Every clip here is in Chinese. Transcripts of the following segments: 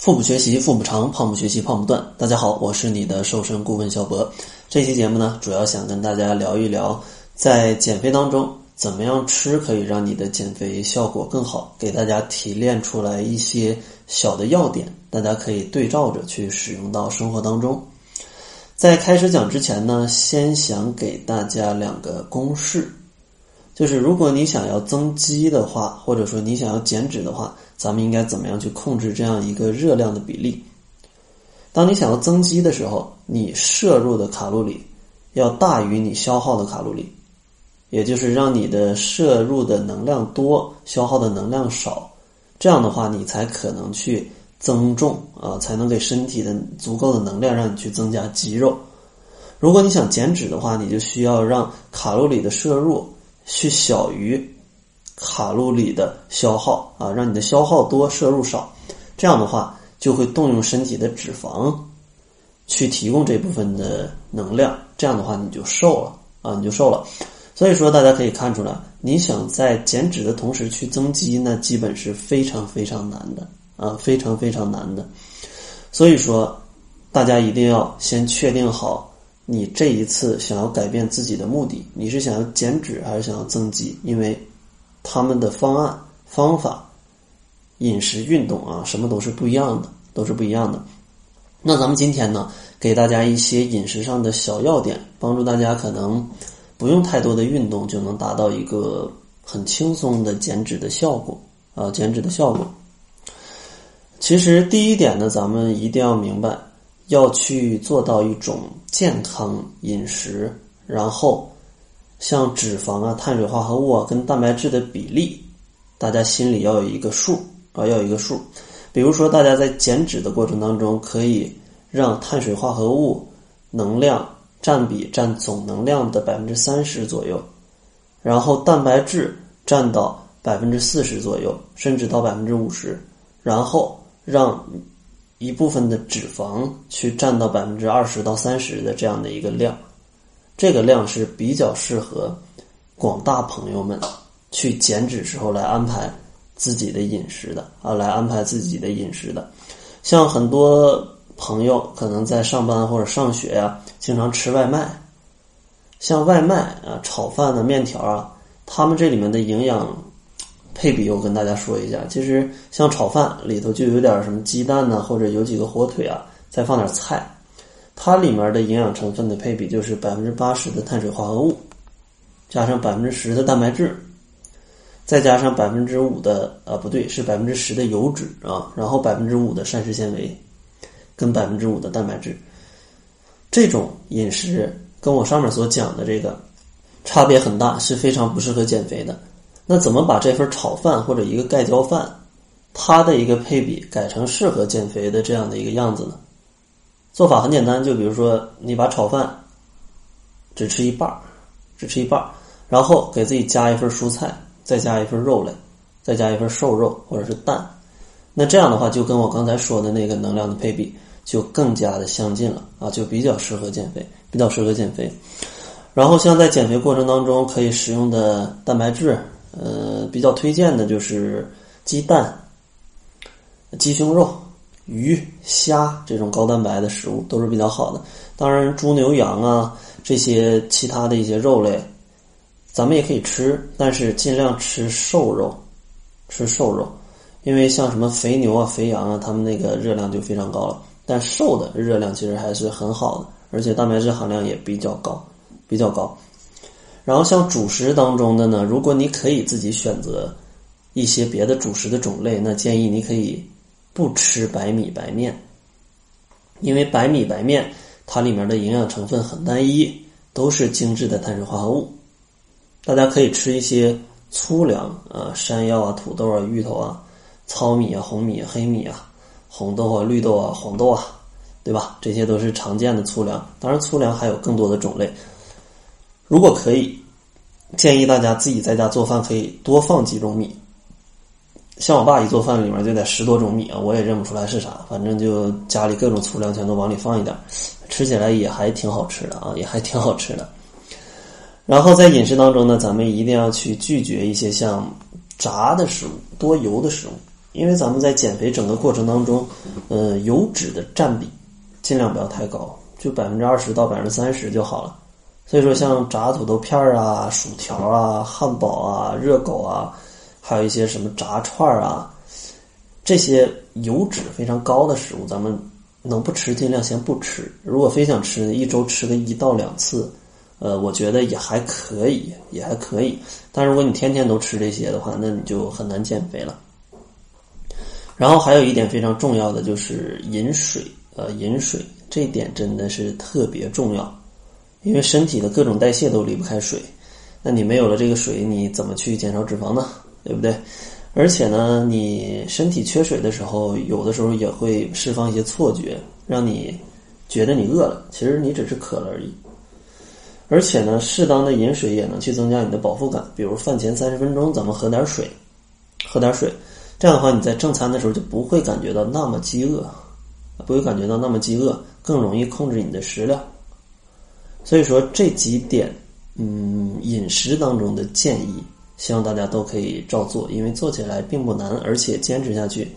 腹部学习腹部长，胖不学习胖不断。大家好，我是你的瘦身顾问小博。这期节目呢，主要想跟大家聊一聊，在减肥当中怎么样吃可以让你的减肥效果更好，给大家提炼出来一些小的要点，大家可以对照着去使用到生活当中。在开始讲之前呢，先想给大家两个公式，就是如果你想要增肌的话，或者说你想要减脂的话。咱们应该怎么样去控制这样一个热量的比例？当你想要增肌的时候，你摄入的卡路里要大于你消耗的卡路里，也就是让你的摄入的能量多，消耗的能量少。这样的话，你才可能去增重啊，才能给身体的足够的能量让你去增加肌肉。如果你想减脂的话，你就需要让卡路里的摄入去小于。卡路里的消耗啊，让你的消耗多，摄入少，这样的话就会动用身体的脂肪去提供这部分的能量，这样的话你就瘦了啊，你就瘦了。所以说大家可以看出来，你想在减脂的同时去增肌，那基本是非常非常难的啊，非常非常难的。所以说大家一定要先确定好你这一次想要改变自己的目的，你是想要减脂还是想要增肌？因为他们的方案、方法、饮食、运动啊，什么都是不一样的，都是不一样的。那咱们今天呢，给大家一些饮食上的小要点，帮助大家可能不用太多的运动就能达到一个很轻松的减脂的效果啊，减脂的效果。其实第一点呢，咱们一定要明白，要去做到一种健康饮食，然后。像脂肪啊、碳水化合物啊跟蛋白质的比例，大家心里要有一个数啊，要有一个数。比如说，大家在减脂的过程当中，可以让碳水化合物能量占比占总能量的百分之三十左右，然后蛋白质占到百分之四十左右，甚至到百分之五十，然后让一部分的脂肪去占到百分之二十到三十的这样的一个量。这个量是比较适合广大朋友们去减脂时候来安排自己的饮食的啊，来安排自己的饮食的。像很多朋友可能在上班或者上学呀，经常吃外卖。像外卖啊，炒饭的面条啊，他们这里面的营养配比，我跟大家说一下。其实像炒饭里头就有点什么鸡蛋呢，或者有几个火腿啊，再放点菜。它里面的营养成分的配比就是百分之八十的碳水化合物，加上百分之十的蛋白质，再加上百分之五的啊不对是百分之十的油脂啊，然后百分之五的膳食纤维，跟百分之五的蛋白质，这种饮食跟我上面所讲的这个差别很大，是非常不适合减肥的。那怎么把这份炒饭或者一个盖浇饭，它的一个配比改成适合减肥的这样的一个样子呢？做法很简单，就比如说，你把炒饭只吃一半儿，只吃一半儿，然后给自己加一份蔬菜，再加一份肉类，再加一份瘦肉或者是蛋，那这样的话就跟我刚才说的那个能量的配比就更加的相近了啊，就比较适合减肥，比较适合减肥。然后像在减肥过程当中可以使用的蛋白质，呃，比较推荐的就是鸡蛋、鸡胸肉。鱼、虾这种高蛋白的食物都是比较好的。当然，猪、牛、羊啊这些其他的一些肉类，咱们也可以吃，但是尽量吃瘦肉，吃瘦肉。因为像什么肥牛啊、肥羊啊，它们那个热量就非常高了。但瘦的热量其实还是很好的，而且蛋白质含量也比较高，比较高。然后像主食当中的呢，如果你可以自己选择一些别的主食的种类，那建议你可以。不吃白米白面，因为白米白面它里面的营养成分很单一，都是精致的碳水化合物。大家可以吃一些粗粮啊，山药啊、土豆啊、芋头啊、糙米啊、红米、黑米啊、红豆啊、绿豆啊、黄豆啊，对吧？这些都是常见的粗粮。当然，粗粮还有更多的种类。如果可以，建议大家自己在家做饭，可以多放几种米。像我爸一做饭，里面就得十多种米啊，我也认不出来是啥，反正就家里各种粗粮全都往里放一点，吃起来也还挺好吃的啊，也还挺好吃的。然后在饮食当中呢，咱们一定要去拒绝一些像炸的食物、多油的食物因为咱们在减肥整个过程当中，呃，油脂的占比尽量不要太高，就百分之二十到百分之三十就好了。所以说，像炸土豆片儿啊、薯条啊、汉堡啊、热狗啊，还有一些什么炸串儿啊，这些油脂非常高的食物，咱们能不吃尽量先不吃。如果非想吃，一周吃个一到两次，呃，我觉得也还可以，也还可以。但如果你天天都吃这些的话，那你就很难减肥了。然后还有一点非常重要的就是饮水，呃，饮水这点真的是特别重要。因为身体的各种代谢都离不开水，那你没有了这个水，你怎么去减少脂肪呢？对不对？而且呢，你身体缺水的时候，有的时候也会释放一些错觉，让你觉得你饿了，其实你只是渴了而已。而且呢，适当的饮水也能去增加你的饱腹感，比如饭前三十分钟咱们喝点水，喝点水，这样的话你在正餐的时候就不会感觉到那么饥饿，不会感觉到那么饥饿，更容易控制你的食量。所以说这几点，嗯，饮食当中的建议，希望大家都可以照做，因为做起来并不难，而且坚持下去，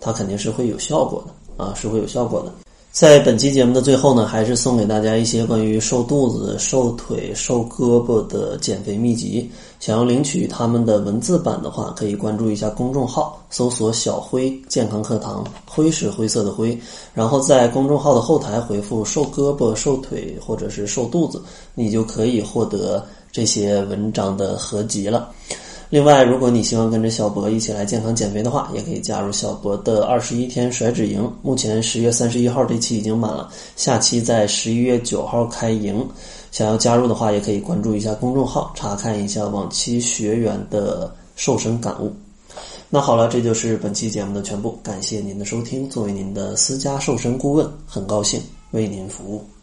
它肯定是会有效果的啊，是会有效果的。在本期节目的最后呢，还是送给大家一些关于瘦肚子、瘦腿、瘦胳膊的减肥秘籍。想要领取他们的文字版的话，可以关注一下公众号，搜索“小辉健康课堂”，灰是灰色的灰。然后在公众号的后台回复“瘦胳膊、瘦腿”或者是“瘦肚子”，你就可以获得这些文章的合集了。另外，如果你希望跟着小博一起来健康减肥的话，也可以加入小博的二十一天甩脂营。目前十月三十一号这期已经满了，下期在十一月九号开营。想要加入的话，也可以关注一下公众号，查看一下往期学员的瘦身感悟。那好了，这就是本期节目的全部，感谢您的收听。作为您的私家瘦身顾问，很高兴为您服务。